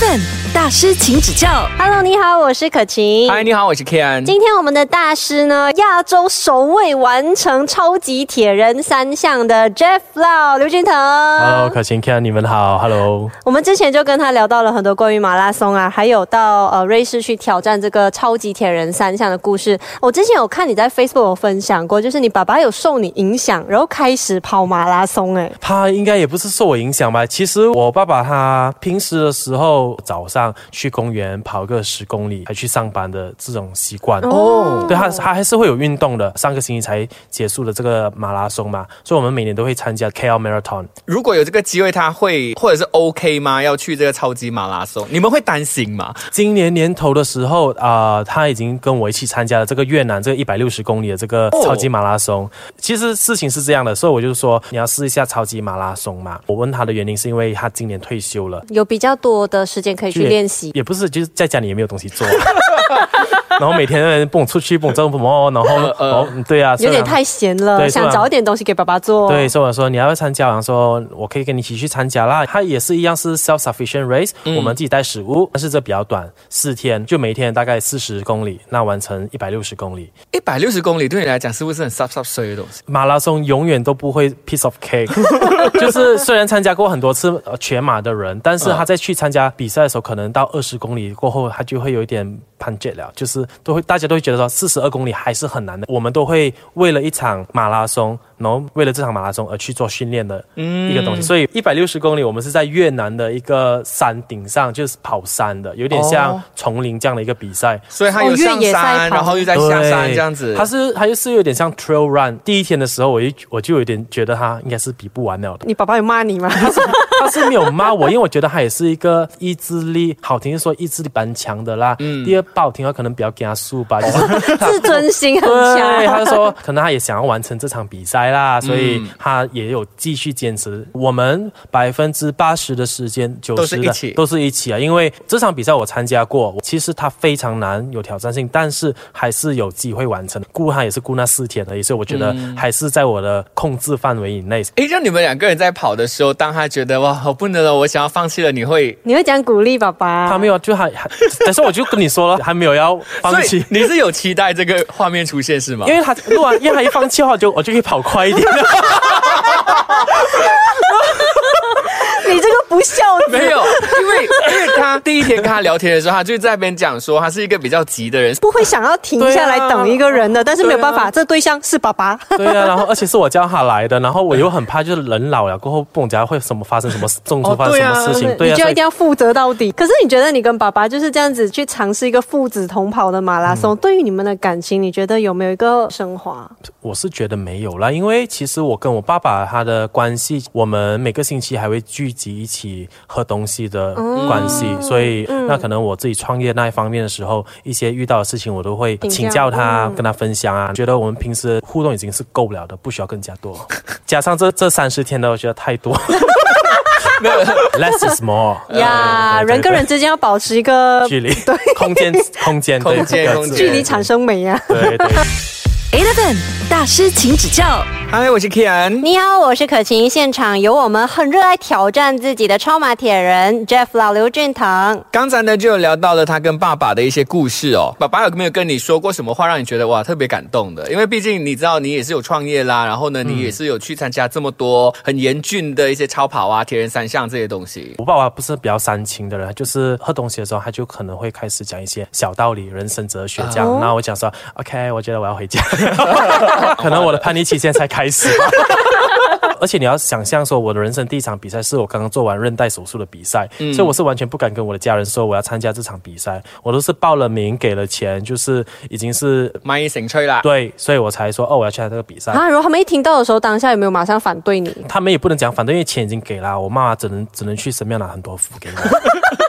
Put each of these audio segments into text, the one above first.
7. 大师，请指教。Hello，你好，我是可晴。嗨，你好，我是 Ken。今天我们的大师呢，亚洲首位完成超级铁人三项的 Jeff Lau 刘俊腾。Hello，可晴 Ken，你们好，Hello。我们之前就跟他聊到了很多关于马拉松啊，还有到呃瑞士去挑战这个超级铁人三项的故事。我之前有看你在 Facebook 有分享过，就是你爸爸有受你影响，然后开始跑马拉松、哎，他应该也不是受我影响吧？其实我爸爸他平时的时候早上去公园跑个十公里，还去上班的这种习惯。哦，对他，他还是会有运动的。上个星期才结束了这个马拉松嘛，所以我们每年都会参加 KL Marathon。如果有这个机会，他会或者是 OK 吗？要去这个超级马拉松，你们会担心吗？今年年头的时候啊、他已经跟我一起参加了这个越南这个一百六十公里的这个哦超级马拉松。其实事情是这样的，所以我就说你要试一下超级马拉松嘛。我问他的原因是因为他今年退休了。有比较多的时间可以去也练习。也不是，就是在家里也没有东西做，然后每天蹦出去蹦这蹦哦，然后哦，对啊，有点太闲了，想找一点东西给爸爸做。对，所以我说你要不要参加，然后说我可以跟你一起去参加啦。它也是一样是 self sufficient race，、我们自己带食物，但是这比较短，四天，就每天大概四十公里，那完成一百六十公里。一百六十公里对你来讲是不是很 sub sub 碎的东西？马拉松永远都不会 piece of cake，就是虽然参加过很多次呃全马的人，但是他在去参加比赛的时候，可能能到二十公里过后，它就会有一点攀 jet 了，就是都会大家都会觉得说四十二公里还是很难的。我们都会为了一场马拉松，然后为了这场马拉松而去做训练的一个东西。所以一百六十公里，我们是在越南的一个山顶上，就是跑山的，有点像哦丛林这样的一个比赛。所以他有上野赛山，跑然后又在下山这样子。它是它就是有点像 trail run。第一天的时候，我就我就有点觉得它应该是比不完了的。你爸爸有骂你吗？他是没有骂我，因为我觉得他也是一个意志力，好听是说意志力蛮强的啦。嗯第二不好听的话，可能比较加速吧，就是 自尊心很强对，他。就说可能他也想要完成这场比赛啦，所以他也有继续坚持。我们百分之八十的时间，九十的都是一起都是一起啊，因为这场比赛我参加过，其实它非常难，有挑战性，但是还是有机会完成。顾他也是顾那四天而已，所以我觉得还是在我的控制范围以内。诶，让你们两个人在跑的时候，当他觉得哇，我不能了，我想要放弃了，你会？你会讲鼓励爸爸？他没有，就还还，但是我就跟你说了，还没有要放弃。你是有期待这个画面出现是吗？因为他如果因为他一放弃的话，我就我就可以跑快一点。你这个不孝子。没有，因为因为他第一天跟他聊天的时候，他就在那边讲说他是一个比较急的人。不会想要停下来等一个人的，但是没有办法，这对象是爸爸。对啊，然后而且是我叫他来的，然后我又很怕，就是人老了过后，不懂家会什么发生什么中途哦发生什么事情，对啊，你就一定要负责到底。可是你觉得你跟爸爸就是这样子去尝试一个父子同跑的马拉松，对于你们的感情，你觉得有没有一个升华？我是觉得没有啦，因为其实我跟我爸爸他的关系，我们每个星期还会聚集一起喝东西的关系，所以那可能我自己创业那一方面的时候，一些遇到的事情我都会请教他，嗯跟他分享啊。觉得我们平时互动已经是够不了的，不需要更加多，加上这这三十天的，我觉得太多。Less is more 呀，人跟人之间要保持一个距离，空间，空间，对空间空间距离产生美呀。对对。Eleven 大师，请指教。嗨，我是 Kian。你好，我是可晴。现场有我们很热爱挑战自己的超马铁人 Jeff 老刘俊腾。刚才呢就有聊到了他跟爸爸的一些故事哦。爸爸有没有跟你说过什么话让你觉得哇特别感动的？因为毕竟你知道你也是有创业啦，然后呢你也是有去参加这么多很严峻的一些超跑啊、铁人三项这些东西。我爸爸不是比较煽情的人，就是喝东西的时候，他就可能会开始讲一些小道理、人生哲学这样。然后我讲说，OK，我觉得我要回家，可能我的叛逆期现在才开始。而且你要想象说，我的人生第一场比赛是我刚刚做完韧带手术的比赛，所以我是完全不敢跟我的家人说我要参加这场比赛，我都是报了名、给了钱，就是已经是满意成吹啦。对，所以我才说哦，我要去参加这个比赛。啊，如果他们一听到的时候，当下有没有马上反对你？他们也不能讲反对，因为钱已经给了，我妈妈只能只能去神庙拿很多福给我。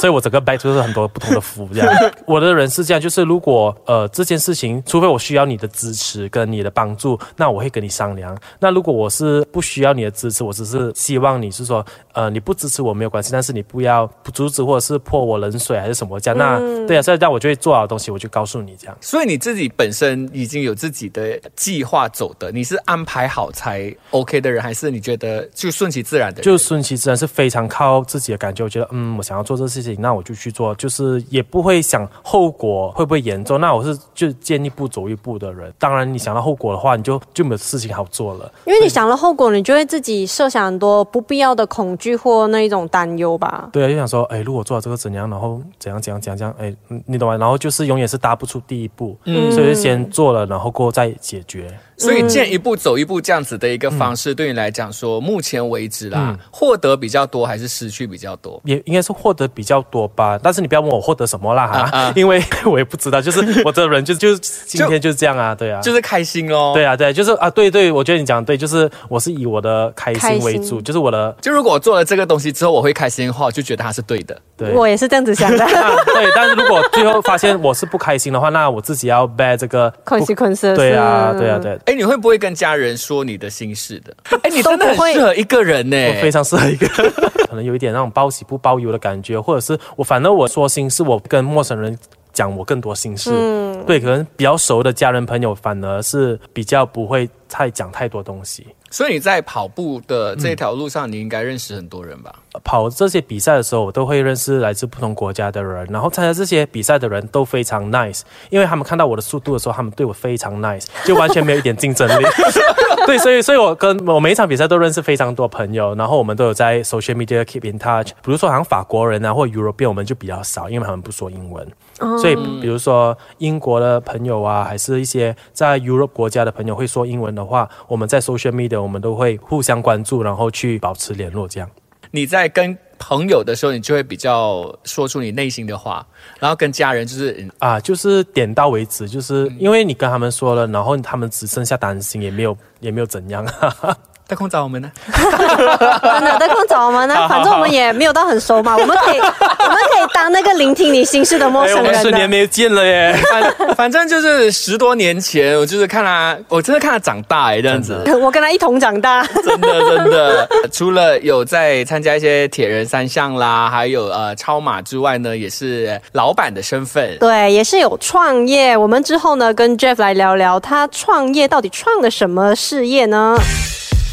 所以我整个 bag 就是很多不同的服务这样。我的人是这样，就是如果呃这件事情，除非我需要你的支持跟你的帮助，那我会跟你商量。那如果我是不需要你的支持，我只是希望你是说，呃你不支持我没有关系，但是你不要阻止或者是泼我冷水还是什么这样。那对啊，所以这样我就会做好的东西，我就告诉你这样。所以你自己本身已经有自己的计划走的，你是安排好才 OK 的人，还是你觉得就顺其自然的人？就顺其自然是非常靠自己的感觉。我觉得，嗯，我想要做这事情，那我就去做，就是也不会想后果会不会严重。那我是就见一步走一步的人。当然，你想到后果的话，你就就没有事情好做了。因为你想了后果，你就会自己设想很多不必要的恐惧或那一种担忧吧。对啊，就想说，哎，如果做了这个怎样，然后怎样怎样怎样怎样，哎，嗯你懂吗？然后就是永远是踏不出第一步，嗯，所以就先做了，然后过后再解决。所以见一步走一步这样子的一个方式，对你来讲说，目前为止啦，嗯获得比较多还是失去比较多？也应该是获得比较多吧，但是你不要问我获得什么啦哈，因为我也不知道，就是 我这个人就就是今天就是这样啊，对啊，就是开心哦。对啊，对，就是啊，对对，我觉得你讲的对，就是我是以我的开开心心为主，就是我的就如果我做了这个东西之后，我会开心的话，我就觉得它是对的。对。我也是这样子想的。啊 对，但是如果最后发现我是不开心的话，那我自己要 bear 这个不 consequences 对啊，对啊，对，哎，你会不会跟家人说你的心事的？哎，你真的都不会很适合一个人呢。我非常适合一个，可能有一点那种报喜不报忧的感觉，或者是我反正我说心事，我跟陌生人讲我更多心事，嗯对，可能比较熟的家人朋友反而是比较不会太讲太多东西。所以你在跑步的这条路上，你应该认识很多人吧？跑这些比赛的时候，我都会认识来自不同国家的人，然后参加这些比赛的人都非常 nice，因为他们看到我的速度的时候，他们对我非常 nice，就完全没有一点竞争力。对，所以所以我跟我每一场比赛都认识非常多朋友，然后我们都有在 social media keep in touch。比如说好像法国人啊，或 European，我们就比较少，因为他们不说英文。所以比如说英国的朋友啊，还是一些在 Europe 国家的朋友会说英文的话，我们在 social media 我们都会互相关注，然后去保持联络这样。你在跟朋友的时候，你就会比较说出你内心的话，然后跟家人就是嗯啊，就是点到为止，就是因为你跟他们说了，然后他们只剩下担心，也没有也没有怎样。得空找我们呢？真的，在空找我们呢，反正我们也没有到很熟嘛，我们可以，我们可以当那个聆听你心事的陌哎，我们生人的。十年没见了耶！反反正就是十多年前，我就是看他，我真的看他长大哎，这样子，我跟他一同长大，真的真的。除了有在参加一些铁人三项啦，还有呃超马之外呢，也是老板的身份。对，也是有创业。我们之后呢，跟 Jeff 来聊聊他创业到底创了什么事业呢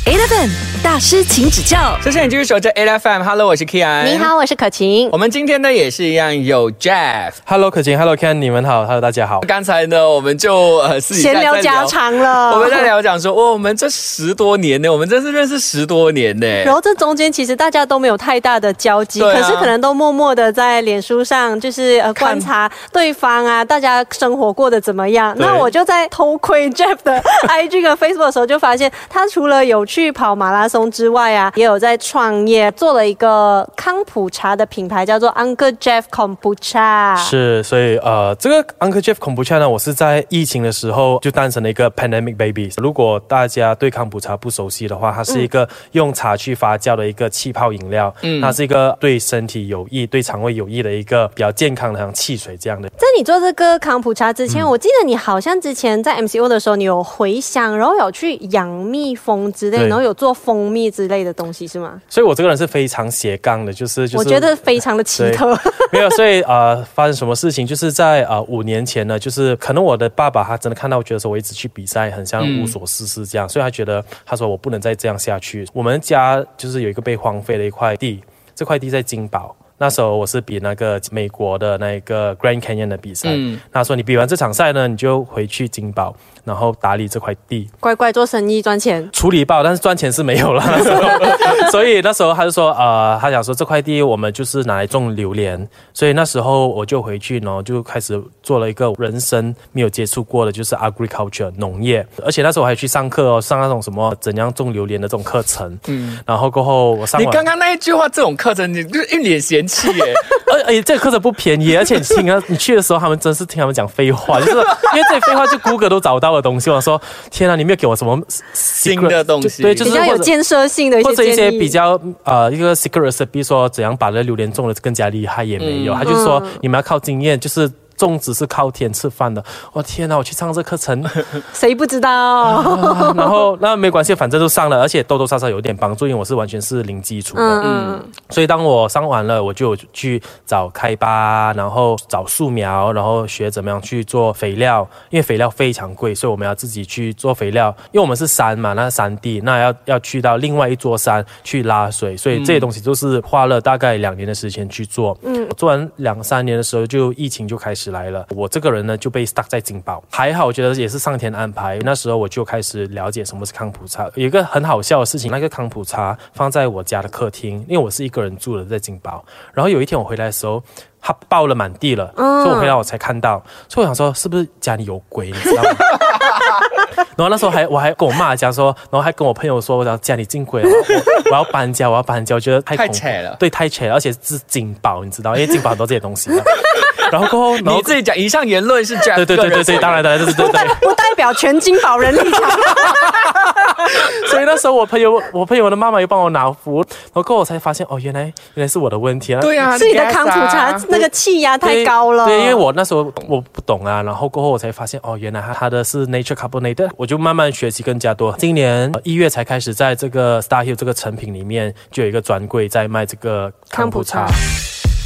？Eleven 大师，请指教。谢谢你继续守着 A F M，Hello，我是 Kian。你。好，我是可晴。我们今天呢也是一样有 Jeff。Hello，可晴，Hello Ken，你们好，Hello 大家好。刚才呢，我们就呃私底下闲聊 家常了，我们在聊讲说，哦，我们这十多年呢，我们真是认识十多年呢。然后这中间其实大家都没有太大的交集，可是可能都默默的在脸书上，就是呃观察对方啊，大家生活过得怎么样。那我就在偷窥 Jeff 的 IG 跟 Facebook 的时候，就发现他除了有去跑马拉松之外啊，也有在创业，做了一个康普茶的品牌，叫做 Uncle Jeff Kombucha。是，所以呃，这个 Uncle Jeff 恐怖恰呢，我是在疫情的时候就诞生了一个 Pandemic Baby。如果大家对康普茶不熟悉的话，它是一个用茶去发酵的一个气泡饮料，嗯，它是一个对身体有益、对肠胃有益的一个比较健康的像汽水这样的。在你做这个康普茶之前，我记得你好像之前在 MCO 的时候，你有回乡，然后有去养蜜蜂之类，然后有做蜂蜜之类的东西，是吗？所以我这个人是非常斜杠的，就是就是我觉得非常的奇特。没有，所以呃，发生什么事情，就是在呃五年前呢，就是可能我的爸爸他真的看到，觉得说我一直去比赛，很像无所事事这样，所以他觉得他说我不能再这样下去。我们家就是有一个被荒废的一块地，这块地在金宝。那时候我是比那个美国的那个 Grand Canyon 的比赛，嗯他说你比完这场赛呢，你就回去金宝，然后打理这块地。乖乖做生意赚钱。处理爆，但是赚钱是没有了。那时候，所以那时候他就说，呃，他想说这块地我们就是拿来种榴莲，所以那时候我就回去，然后就开始做了一个人生没有接触过的，就是 agriculture 农业，而且那时候我还去上课哦，上那种什么怎样种榴莲的这种课程。嗯，然后过后我上你刚刚那一句话，这种课程，你就是一脸嫌嫌弃耶。而而且这个课程不便宜，而且你听啊，你去的时候，他们真是听他们讲废话，就是因为这些废话就 Google 都找不到的东西。我说天啊，你没有给我什么新的东西对，就是比较有建设性的一些或者一些比较呃一个 secret recipe 说怎样把那榴莲种的更加厉害也没有，嗯他就说你们要靠经验，就是。种植是靠天吃饭的，我、天哪！我去上这课程，谁不知道？啊然后那没关系，反正都上了，而且多多少少有点帮助，因为我是完全是零基础的。嗯嗯，所以当我上完了，我就去找开发，然后找树苗，然后学怎么样去做肥料，因为肥料非常贵，所以我们要自己去做肥料。因为我们是山嘛，那是山地，那要要去到另外一座山去拉水，所以这些东西都是花了大概两年的时间去做。嗯，做完两三年的时候，就疫情就开始来了。我这个人呢就被 stuck 在金宝，还好，我觉得也是上天安排。那时候我就开始了解什么是康普茶。有一个很好笑的事情，那个康普茶放在我家的客厅，因为我是一个人住的在金宝。然后有一天我回来的时候，它爆了满地了，所以我回来我才看到。所以我想说，是不是家里有鬼？你知道吗？然后那时候还我还跟我妈讲说，然后还跟我朋友说，我讲家里进鬼了，我我要搬家，我要搬家，我觉得太太恐怖扯了对，太扯了，而且是金宝，你知道，因为金宝很多这些东西的。然后过后，然后你自己讲，以上言论是 Jeff 对对对对对，当然当然，对对对对。不代表全金宝人立场。所以那时候我朋友，我朋友的妈妈又帮我拿壶，然后过后我才发现，哦，原来原来是我的问题啊。对啊，是你的康普茶啊那个气压太高了。对，因为我那时候我不懂啊，然后过后我才发现，哦，原来它它的是 Nature Carbonated，我就慢慢学习更加多。今年呃一月才开始在这个 Star Hill 这个成品里面就有一个专柜在卖这个康普茶康普。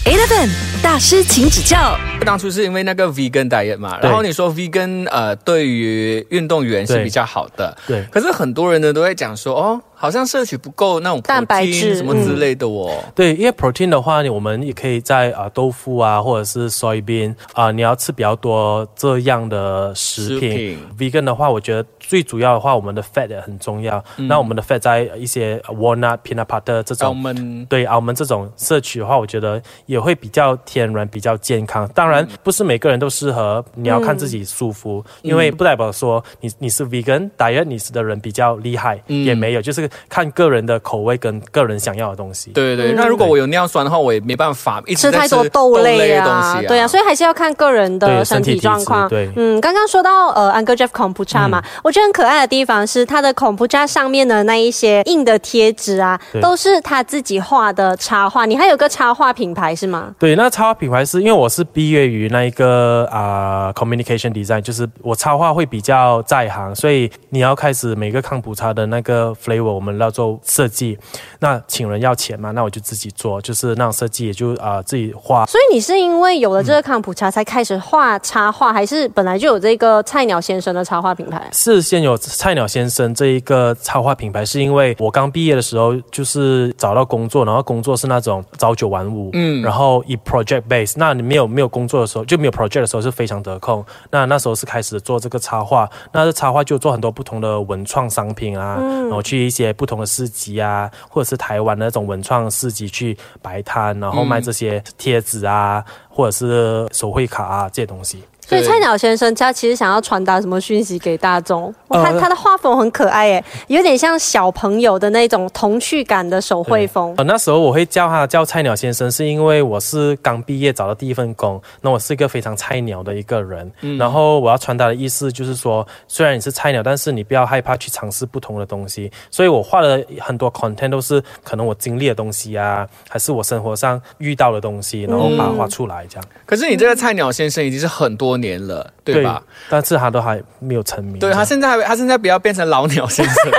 Eleven 大师，请指教。当初是因为那个 vegan diet 嘛，然后你说 vegan 呃对于运动员是比较好的，对。可是很多人呢都在讲说，哦，好像摄取不够那种蛋白质什么之类的哦。对，因为 protein 的话，我们也可以在啊、豆腐啊，或者是 soybean 啊、你要吃比较多这样的食品。食品 vegan 的话，我觉得最主要的话，我们的 fat 也很重要。那我们的 fat 在一些 walnut、peanut butter 这澳种。门对澳门这种摄取的话，我觉得也会比较天然、比较健康。当然，不是每个人都适合，你要看自己舒服，因为不代表说你你是 vegan diet 你是的人比较厉害，也没有，就是看个人的口味跟个人想要的东西。对对对，那如果我有尿酸的话，我也没办法一吃太多豆类的东啊，西对啊，所以还是要看个人的身体状况。对嗯，刚刚说到呃，Uncle Jeff Kombucha 嘛，我觉得很可爱的地方是它的 Kombucha 上面的那一些硬的贴纸啊，都是他自己画的插画。你还有个插画品牌是吗？对，那插画品牌是因为我是毕业于那一个啊、communication design，就是我插画会比较在行，所以你要开始每个康普茶的那个 flavor 我们要做设计，那请人要钱嘛，那我就自己做，就是那种设计也就啊、自己画。所以你是因为有了这个康普茶才开始画插画，还是本来就有这个菜鸟先生的插画品牌？是先有菜鸟先生这一个插画品牌，是因为我刚毕业的时候就是找到工作，然后工作是那种朝九晚五，嗯，然后以 project base，那你没有没有工作的时候就没有 project 的时候是非常得空。那那时候是开始做这个插画，那这插画就做很多不同的文创商品啊，然后去一些不同的市集啊，或者是台湾的那种文创市集去摆摊，然后卖这些贴纸啊，或者是手绘卡啊这些东西。对所以菜鸟先生他其实想要传达什么讯息给大众？我看呃他的画风很可爱耶，有点像小朋友的那种童趣感的手绘风。呃，那时候我会叫他叫菜鸟先生，是因为我是刚毕业找到第一份工，那我是一个非常菜鸟的一个人。然后我要传达的意思就是说，虽然你是菜鸟，但是你不要害怕去尝试不同的东西。所以我画了很多 content 都是可能我经历的东西啊，还是我生活上遇到的东西，然后把它画出来这样。可是你这个菜鸟先生已经是很多年了，对吧？？但是他都还没有成名。对他现在还他现在不要变成老鸟先生了，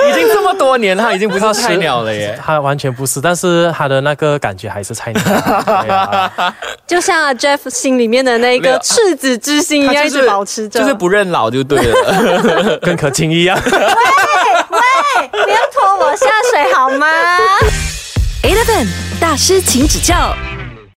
已经这么多年了，他已经不是菜鸟了耶。他完全不是，但是他的那个感觉还是菜鸟。啊就像啊 Jeff 心里面的那个赤子之心一样，一他就是直保持着。就是不认老就对了。跟可卿一样。喂，不要拖我下水好吗？Eleven 大师，请指教。